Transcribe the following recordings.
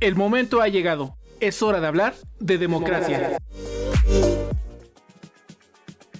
El momento ha llegado. Es hora de hablar de democracia.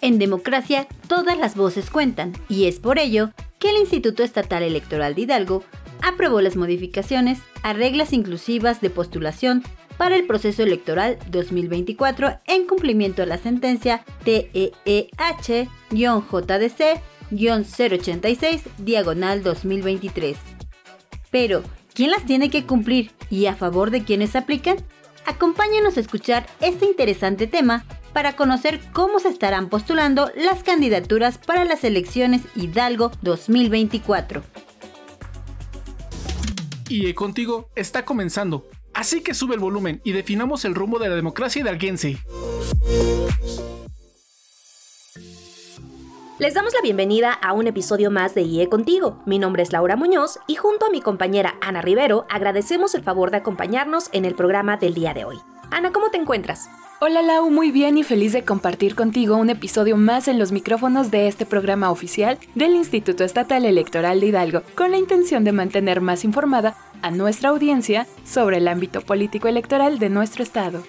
En democracia, todas las voces cuentan, y es por ello que el Instituto Estatal Electoral de Hidalgo aprobó las modificaciones a reglas inclusivas de postulación para el proceso electoral 2024 en cumplimiento a la sentencia TEEH-JDC-086 diagonal 2023. Pero, ¿quién las tiene que cumplir y a favor de quiénes aplican? Acompáñanos a escuchar este interesante tema para conocer cómo se estarán postulando las candidaturas para las elecciones Hidalgo 2024. Y contigo está comenzando, así que sube el volumen y definamos el rumbo de la democracia hidalguense. Les damos la bienvenida a un episodio más de IE Contigo. Mi nombre es Laura Muñoz y junto a mi compañera Ana Rivero agradecemos el favor de acompañarnos en el programa del día de hoy. Ana, ¿cómo te encuentras? Hola Lau, muy bien y feliz de compartir contigo un episodio más en los micrófonos de este programa oficial del Instituto Estatal Electoral de Hidalgo, con la intención de mantener más informada a nuestra audiencia sobre el ámbito político electoral de nuestro estado.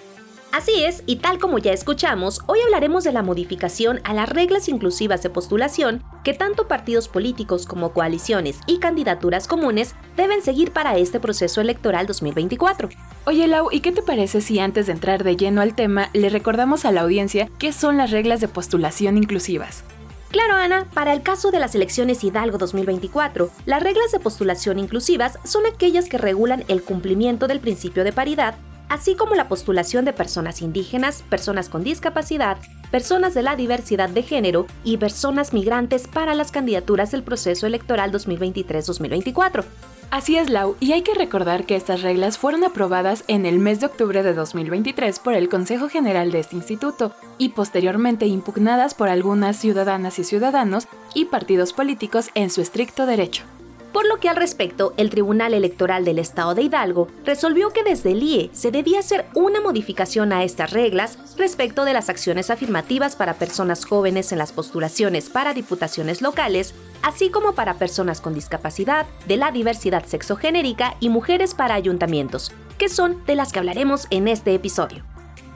Así es, y tal como ya escuchamos, hoy hablaremos de la modificación a las reglas inclusivas de postulación que tanto partidos políticos como coaliciones y candidaturas comunes deben seguir para este proceso electoral 2024. Oye Lau, ¿y qué te parece si antes de entrar de lleno al tema le recordamos a la audiencia qué son las reglas de postulación inclusivas? Claro, Ana, para el caso de las elecciones Hidalgo 2024, las reglas de postulación inclusivas son aquellas que regulan el cumplimiento del principio de paridad así como la postulación de personas indígenas, personas con discapacidad, personas de la diversidad de género y personas migrantes para las candidaturas del proceso electoral 2023-2024. Así es, Lau, y hay que recordar que estas reglas fueron aprobadas en el mes de octubre de 2023 por el Consejo General de este instituto y posteriormente impugnadas por algunas ciudadanas y ciudadanos y partidos políticos en su estricto derecho por lo que al respecto el Tribunal Electoral del Estado de Hidalgo resolvió que desde el IE se debía hacer una modificación a estas reglas respecto de las acciones afirmativas para personas jóvenes en las postulaciones para diputaciones locales, así como para personas con discapacidad, de la diversidad sexogenérica y mujeres para ayuntamientos, que son de las que hablaremos en este episodio.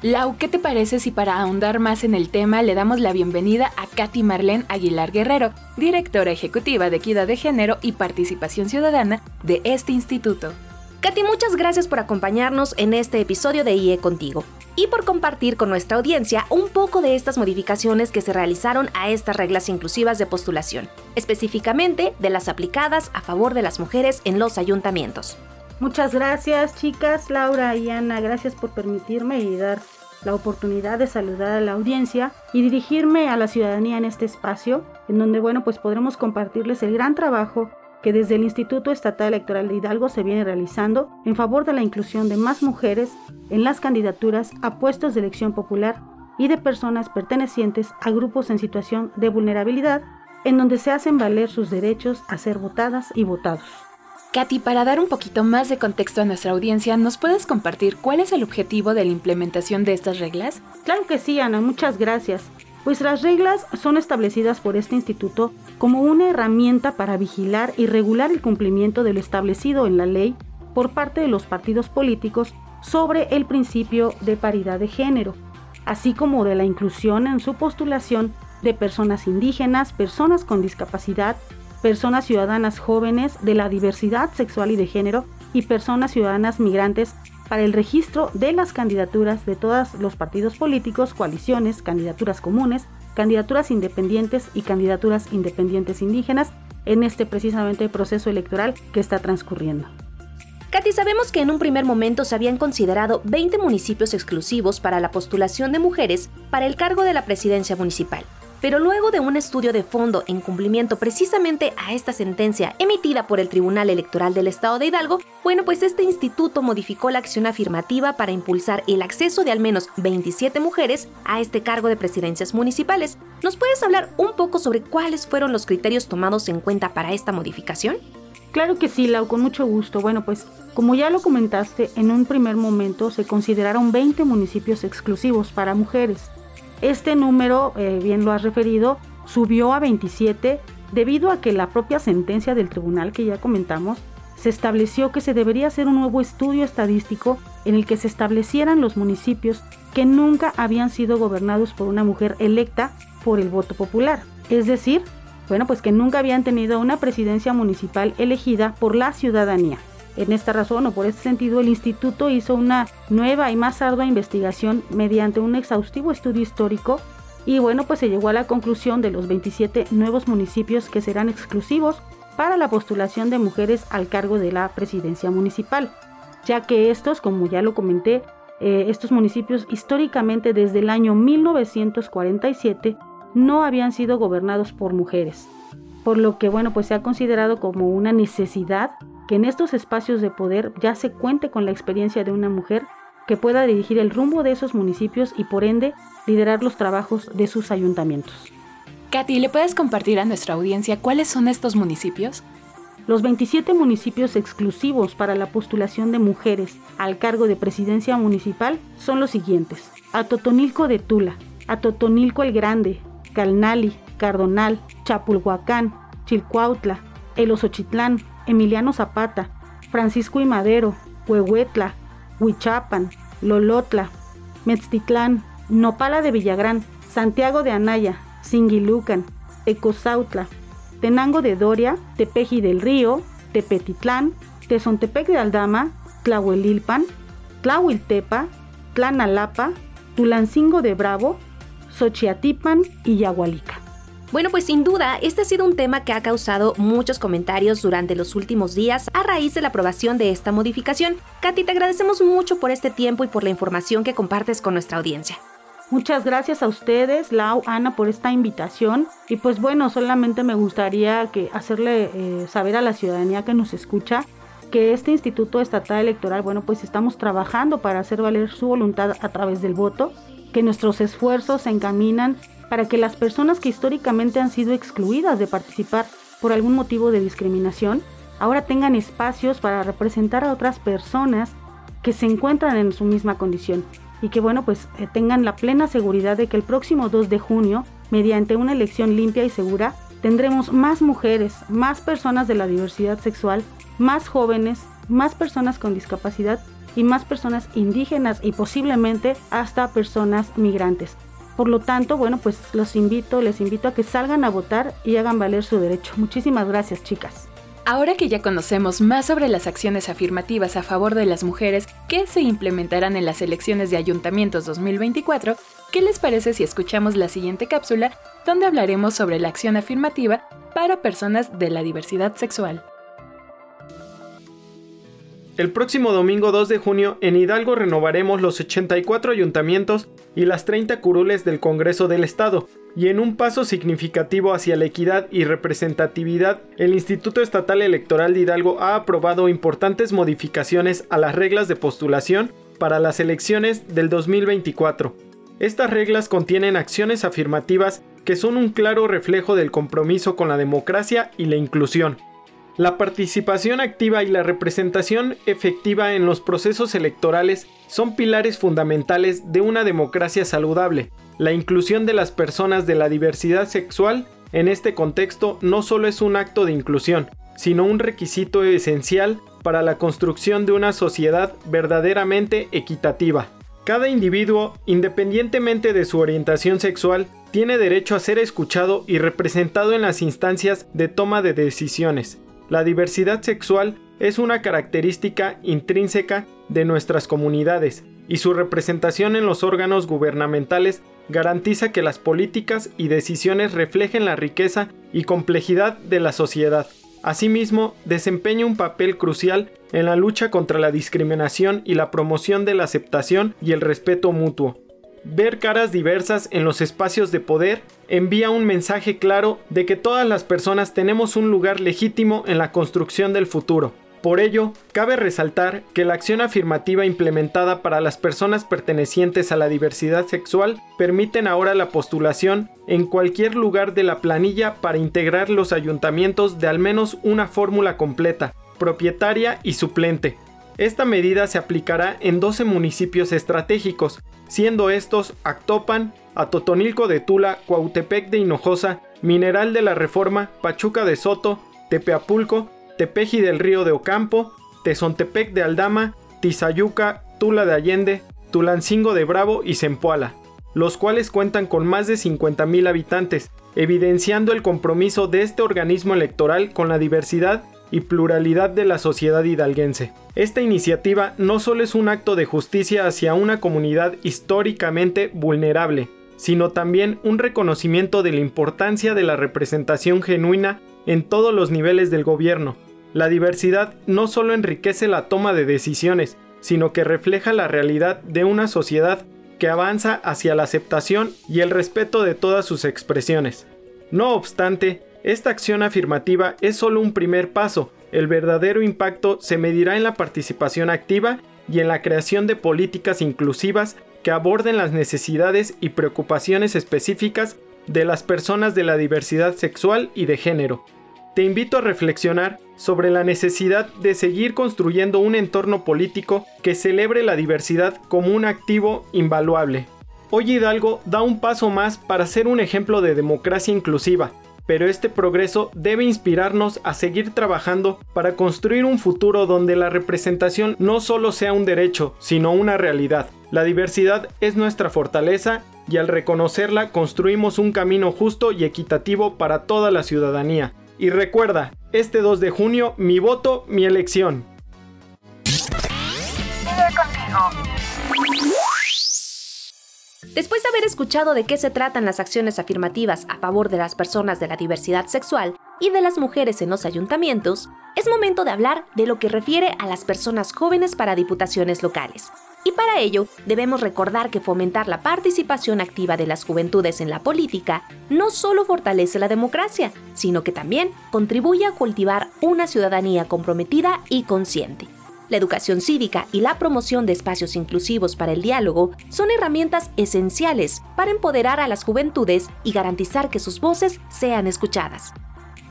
Lau, ¿qué te parece si para ahondar más en el tema le damos la bienvenida a Katy Marlene Aguilar Guerrero, directora ejecutiva de Equidad de Género y Participación Ciudadana de este instituto? Katy, muchas gracias por acompañarnos en este episodio de IE Contigo y por compartir con nuestra audiencia un poco de estas modificaciones que se realizaron a estas reglas inclusivas de postulación, específicamente de las aplicadas a favor de las mujeres en los ayuntamientos. Muchas gracias chicas, Laura y Ana, gracias por permitirme y dar la oportunidad de saludar a la audiencia y dirigirme a la ciudadanía en este espacio, en donde, bueno, pues podremos compartirles el gran trabajo que desde el Instituto Estatal Electoral de Hidalgo se viene realizando en favor de la inclusión de más mujeres en las candidaturas a puestos de elección popular y de personas pertenecientes a grupos en situación de vulnerabilidad, en donde se hacen valer sus derechos a ser votadas y votados. Katy, para dar un poquito más de contexto a nuestra audiencia, ¿nos puedes compartir cuál es el objetivo de la implementación de estas reglas? Claro que sí, Ana, muchas gracias. Pues las reglas son establecidas por este instituto como una herramienta para vigilar y regular el cumplimiento de lo establecido en la ley por parte de los partidos políticos sobre el principio de paridad de género, así como de la inclusión en su postulación de personas indígenas, personas con discapacidad, personas ciudadanas jóvenes de la diversidad sexual y de género y personas ciudadanas migrantes para el registro de las candidaturas de todos los partidos políticos, coaliciones, candidaturas comunes, candidaturas independientes y candidaturas independientes indígenas en este precisamente proceso electoral que está transcurriendo. Katy, sabemos que en un primer momento se habían considerado 20 municipios exclusivos para la postulación de mujeres para el cargo de la presidencia municipal. Pero luego de un estudio de fondo en cumplimiento precisamente a esta sentencia emitida por el Tribunal Electoral del Estado de Hidalgo, bueno, pues este instituto modificó la acción afirmativa para impulsar el acceso de al menos 27 mujeres a este cargo de presidencias municipales. ¿Nos puedes hablar un poco sobre cuáles fueron los criterios tomados en cuenta para esta modificación? Claro que sí, Lau, con mucho gusto. Bueno, pues como ya lo comentaste, en un primer momento se consideraron 20 municipios exclusivos para mujeres. Este número, eh, bien lo has referido, subió a 27 debido a que la propia sentencia del tribunal que ya comentamos se estableció que se debería hacer un nuevo estudio estadístico en el que se establecieran los municipios que nunca habían sido gobernados por una mujer electa por el voto popular. Es decir, bueno, pues que nunca habían tenido una presidencia municipal elegida por la ciudadanía. En esta razón o por este sentido, el instituto hizo una nueva y más ardua investigación mediante un exhaustivo estudio histórico y bueno, pues se llegó a la conclusión de los 27 nuevos municipios que serán exclusivos para la postulación de mujeres al cargo de la presidencia municipal, ya que estos, como ya lo comenté, eh, estos municipios históricamente desde el año 1947 no habían sido gobernados por mujeres, por lo que bueno, pues se ha considerado como una necesidad que en estos espacios de poder ya se cuente con la experiencia de una mujer que pueda dirigir el rumbo de esos municipios y por ende liderar los trabajos de sus ayuntamientos. Katy, ¿le puedes compartir a nuestra audiencia cuáles son estos municipios? Los 27 municipios exclusivos para la postulación de mujeres al cargo de presidencia municipal son los siguientes. Atotonilco de Tula, Atotonilco el Grande, Calnali, Cardonal, Chapulhuacán, Chilcuautla, Elosochitlán, Emiliano Zapata, Francisco y Madero, Huehuetla, Huichapan, Lolotla, Metztitlán, Nopala de Villagrán, Santiago de Anaya, Singilucan, Ecosautla, Tenango de Doria, Tepeji del Río, Tepetitlán, Tezontepec de Aldama, Tlahuelilpan, Tlahuiltepa, Tlanalapa, Tulancingo de Bravo, Xochiatipan y Yagualica. Bueno, pues sin duda, este ha sido un tema que ha causado muchos comentarios durante los últimos días a raíz de la aprobación de esta modificación. Katy, te agradecemos mucho por este tiempo y por la información que compartes con nuestra audiencia. Muchas gracias a ustedes, Lau, Ana, por esta invitación. Y pues bueno, solamente me gustaría que hacerle eh, saber a la ciudadanía que nos escucha que este Instituto Estatal Electoral, bueno, pues estamos trabajando para hacer valer su voluntad a través del voto, que nuestros esfuerzos se encaminan para que las personas que históricamente han sido excluidas de participar por algún motivo de discriminación, ahora tengan espacios para representar a otras personas que se encuentran en su misma condición y que bueno pues eh, tengan la plena seguridad de que el próximo 2 de junio, mediante una elección limpia y segura, tendremos más mujeres, más personas de la diversidad sexual, más jóvenes, más personas con discapacidad y más personas indígenas y posiblemente hasta personas migrantes. Por lo tanto, bueno, pues los invito, les invito a que salgan a votar y hagan valer su derecho. Muchísimas gracias, chicas. Ahora que ya conocemos más sobre las acciones afirmativas a favor de las mujeres que se implementarán en las elecciones de ayuntamientos 2024, ¿qué les parece si escuchamos la siguiente cápsula donde hablaremos sobre la acción afirmativa para personas de la diversidad sexual? El próximo domingo 2 de junio en Hidalgo renovaremos los 84 ayuntamientos y las 30 curules del Congreso del Estado, y en un paso significativo hacia la equidad y representatividad, el Instituto Estatal Electoral de Hidalgo ha aprobado importantes modificaciones a las reglas de postulación para las elecciones del 2024. Estas reglas contienen acciones afirmativas que son un claro reflejo del compromiso con la democracia y la inclusión. La participación activa y la representación efectiva en los procesos electorales son pilares fundamentales de una democracia saludable. La inclusión de las personas de la diversidad sexual en este contexto no solo es un acto de inclusión, sino un requisito esencial para la construcción de una sociedad verdaderamente equitativa. Cada individuo, independientemente de su orientación sexual, tiene derecho a ser escuchado y representado en las instancias de toma de decisiones. La diversidad sexual es una característica intrínseca de nuestras comunidades y su representación en los órganos gubernamentales garantiza que las políticas y decisiones reflejen la riqueza y complejidad de la sociedad. Asimismo, desempeña un papel crucial en la lucha contra la discriminación y la promoción de la aceptación y el respeto mutuo. Ver caras diversas en los espacios de poder envía un mensaje claro de que todas las personas tenemos un lugar legítimo en la construcción del futuro. Por ello, cabe resaltar que la acción afirmativa implementada para las personas pertenecientes a la diversidad sexual permiten ahora la postulación en cualquier lugar de la planilla para integrar los ayuntamientos de al menos una fórmula completa, propietaria y suplente, esta medida se aplicará en 12 municipios estratégicos, siendo estos Actopan, Atotonilco de Tula, Cuautepec de Hinojosa, Mineral de la Reforma, Pachuca de Soto, Tepeapulco, Tepeji del Río de Ocampo, Tezontepec de Aldama, Tizayuca, Tula de Allende, Tulancingo de Bravo y Zempoala, los cuales cuentan con más de 50.000 habitantes, evidenciando el compromiso de este organismo electoral con la diversidad y pluralidad de la sociedad hidalguense. Esta iniciativa no solo es un acto de justicia hacia una comunidad históricamente vulnerable, sino también un reconocimiento de la importancia de la representación genuina en todos los niveles del gobierno. La diversidad no solo enriquece la toma de decisiones, sino que refleja la realidad de una sociedad que avanza hacia la aceptación y el respeto de todas sus expresiones. No obstante, esta acción afirmativa es solo un primer paso, el verdadero impacto se medirá en la participación activa y en la creación de políticas inclusivas que aborden las necesidades y preocupaciones específicas de las personas de la diversidad sexual y de género. Te invito a reflexionar sobre la necesidad de seguir construyendo un entorno político que celebre la diversidad como un activo invaluable. Hoy Hidalgo da un paso más para ser un ejemplo de democracia inclusiva, pero este progreso debe inspirarnos a seguir trabajando para construir un futuro donde la representación no solo sea un derecho, sino una realidad. La diversidad es nuestra fortaleza y al reconocerla construimos un camino justo y equitativo para toda la ciudadanía. Y recuerda, este 2 de junio, mi voto, mi elección. Después de haber escuchado de qué se tratan las acciones afirmativas a favor de las personas de la diversidad sexual y de las mujeres en los ayuntamientos, es momento de hablar de lo que refiere a las personas jóvenes para diputaciones locales. Y para ello, debemos recordar que fomentar la participación activa de las juventudes en la política no solo fortalece la democracia, sino que también contribuye a cultivar una ciudadanía comprometida y consciente. La educación cívica y la promoción de espacios inclusivos para el diálogo son herramientas esenciales para empoderar a las juventudes y garantizar que sus voces sean escuchadas.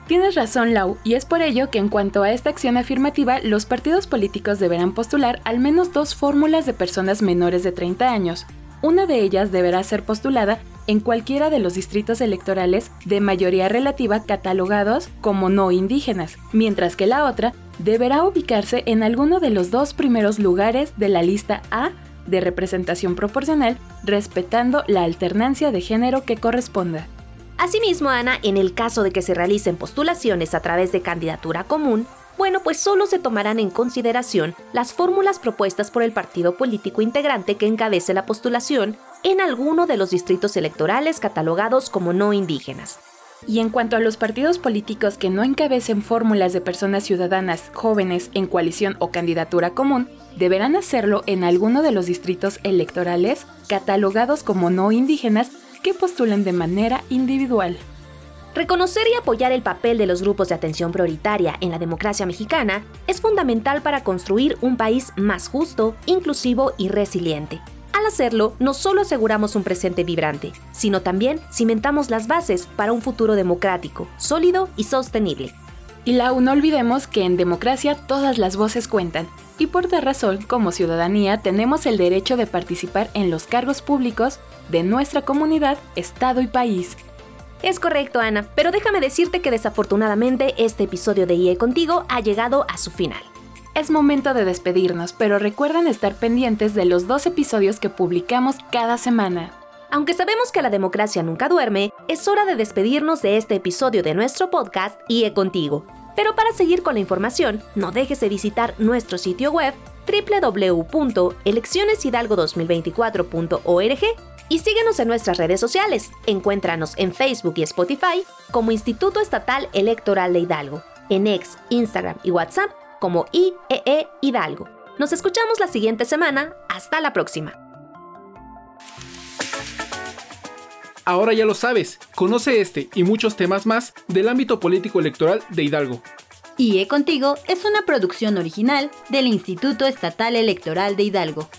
Tienes razón, Lau, y es por ello que en cuanto a esta acción afirmativa, los partidos políticos deberán postular al menos dos fórmulas de personas menores de 30 años. Una de ellas deberá ser postulada en cualquiera de los distritos electorales de mayoría relativa catalogados como no indígenas, mientras que la otra deberá ubicarse en alguno de los dos primeros lugares de la lista A de representación proporcional, respetando la alternancia de género que corresponda. Asimismo, Ana, en el caso de que se realicen postulaciones a través de candidatura común, bueno, pues solo se tomarán en consideración las fórmulas propuestas por el partido político integrante que encabece la postulación en alguno de los distritos electorales catalogados como no indígenas. Y en cuanto a los partidos políticos que no encabecen fórmulas de personas ciudadanas jóvenes en coalición o candidatura común, deberán hacerlo en alguno de los distritos electorales catalogados como no indígenas que postulen de manera individual. Reconocer y apoyar el papel de los grupos de atención prioritaria en la democracia mexicana es fundamental para construir un país más justo, inclusivo y resiliente. Al hacerlo, no solo aseguramos un presente vibrante, sino también cimentamos las bases para un futuro democrático, sólido y sostenible. Y Lau, no olvidemos que en democracia todas las voces cuentan, y por tal razón, como ciudadanía, tenemos el derecho de participar en los cargos públicos de nuestra comunidad, estado y país. Es correcto, Ana, pero déjame decirte que desafortunadamente este episodio de IE Contigo ha llegado a su final. Es momento de despedirnos, pero recuerden estar pendientes de los dos episodios que publicamos cada semana. Aunque sabemos que la democracia nunca duerme, es hora de despedirnos de este episodio de nuestro podcast IE Contigo. Pero para seguir con la información, no dejes de visitar nuestro sitio web www.eleccioneshidalgo2024.org y síguenos en nuestras redes sociales. Encuéntranos en Facebook y Spotify como Instituto Estatal Electoral de Hidalgo, en X, Instagram y WhatsApp como IEE e Hidalgo. Nos escuchamos la siguiente semana. Hasta la próxima. Ahora ya lo sabes, conoce este y muchos temas más del ámbito político electoral de Hidalgo. IE Contigo es una producción original del Instituto Estatal Electoral de Hidalgo.